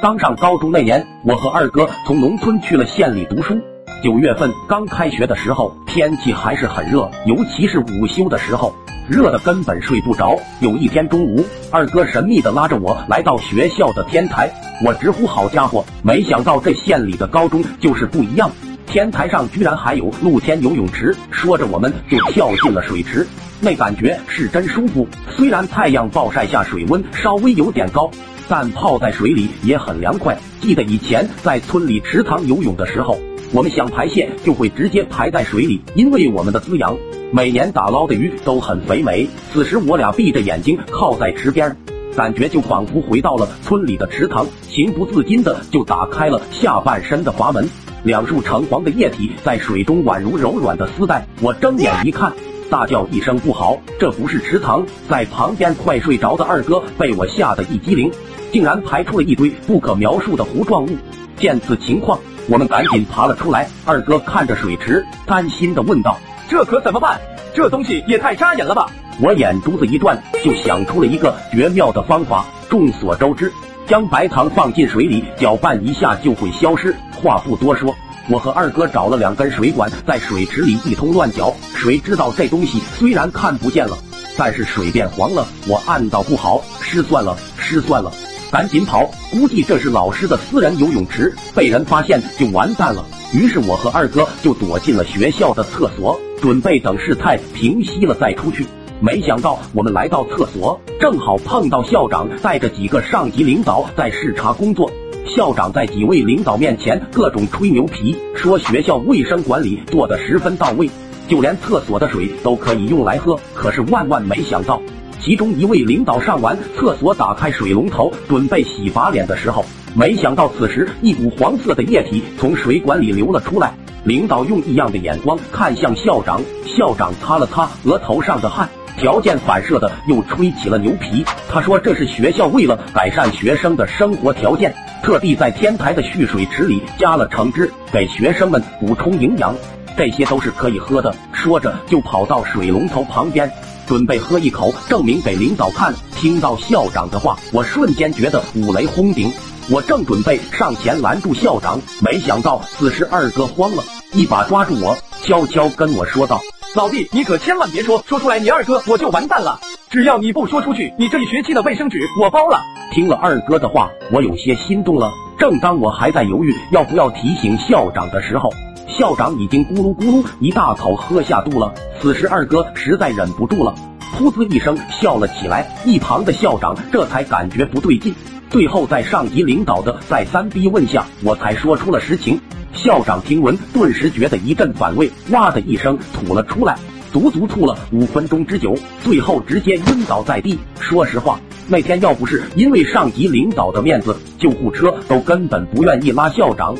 刚上高中那年，我和二哥从农村去了县里读书。九月份刚开学的时候，天气还是很热，尤其是午休的时候，热的根本睡不着。有一天中午，二哥神秘的拉着我来到学校的天台，我直呼好家伙，没想到这县里的高中就是不一样，天台上居然还有露天游泳池。说着，我们就跳进了水池，那感觉是真舒服。虽然太阳暴晒下水温稍微有点高。但泡在水里也很凉快。记得以前在村里池塘游泳的时候，我们想排泄就会直接排在水里，因为我们的滋养。每年打捞的鱼都很肥美。此时我俩闭着眼睛靠在池边，感觉就仿佛回到了村里的池塘，情不自禁的就打开了下半身的阀门。两束橙黄的液体在水中宛如柔软的丝带。我睁眼一看。大叫一声不好，这不是池塘，在旁边快睡着的二哥被我吓得一激灵，竟然排出了一堆不可描述的糊状物。见此情况，我们赶紧爬了出来。二哥看着水池，担心的问道：“这可怎么办？这东西也太扎眼了吧！”我眼珠子一转，就想出了一个绝妙的方法。众所周知，将白糖放进水里搅拌一下就会消失。话不多说。我和二哥找了两根水管，在水池里一通乱搅。谁知道这东西虽然看不见了，但是水变黄了。我暗道不好，失算了，失算了，赶紧跑。估计这是老师的私人游泳池，被人发现就完蛋了。于是我和二哥就躲进了学校的厕所，准备等事态平息了再出去。没想到我们来到厕所，正好碰到校长带着几个上级领导在视察工作。校长在几位领导面前各种吹牛皮，说学校卫生管理做得十分到位，就连厕所的水都可以用来喝。可是万万没想到，其中一位领导上完厕所，打开水龙头准备洗把脸的时候，没想到此时一股黄色的液体从水管里流了出来。领导用异样的眼光看向校长，校长擦了擦额头上的汗，条件反射的又吹起了牛皮。他说：“这是学校为了改善学生的生活条件。”特地在天台的蓄水池里加了橙汁，给学生们补充营养，这些都是可以喝的。说着就跑到水龙头旁边，准备喝一口，证明给领导看。听到校长的话，我瞬间觉得五雷轰顶。我正准备上前拦住校长，没想到此时二哥慌了，一把抓住我，悄悄跟我说道：“老弟，你可千万别说，说出来你二哥我就完蛋了。只要你不说出去，你这一学期的卫生纸我包了。”听了二哥的话，我有些心动了。正当我还在犹豫要不要提醒校长的时候，校长已经咕噜咕噜一大口喝下肚了。此时二哥实在忍不住了，噗呲一声笑了起来。一旁的校长这才感觉不对劲，最后在上级领导的再三逼问下，我才说出了实情。校长听闻，顿时觉得一阵反胃，哇的一声吐了出来，足足吐了五分钟之久，最后直接晕倒在地。说实话。那天要不是因为上级领导的面子，救护车都根本不愿意拉校长。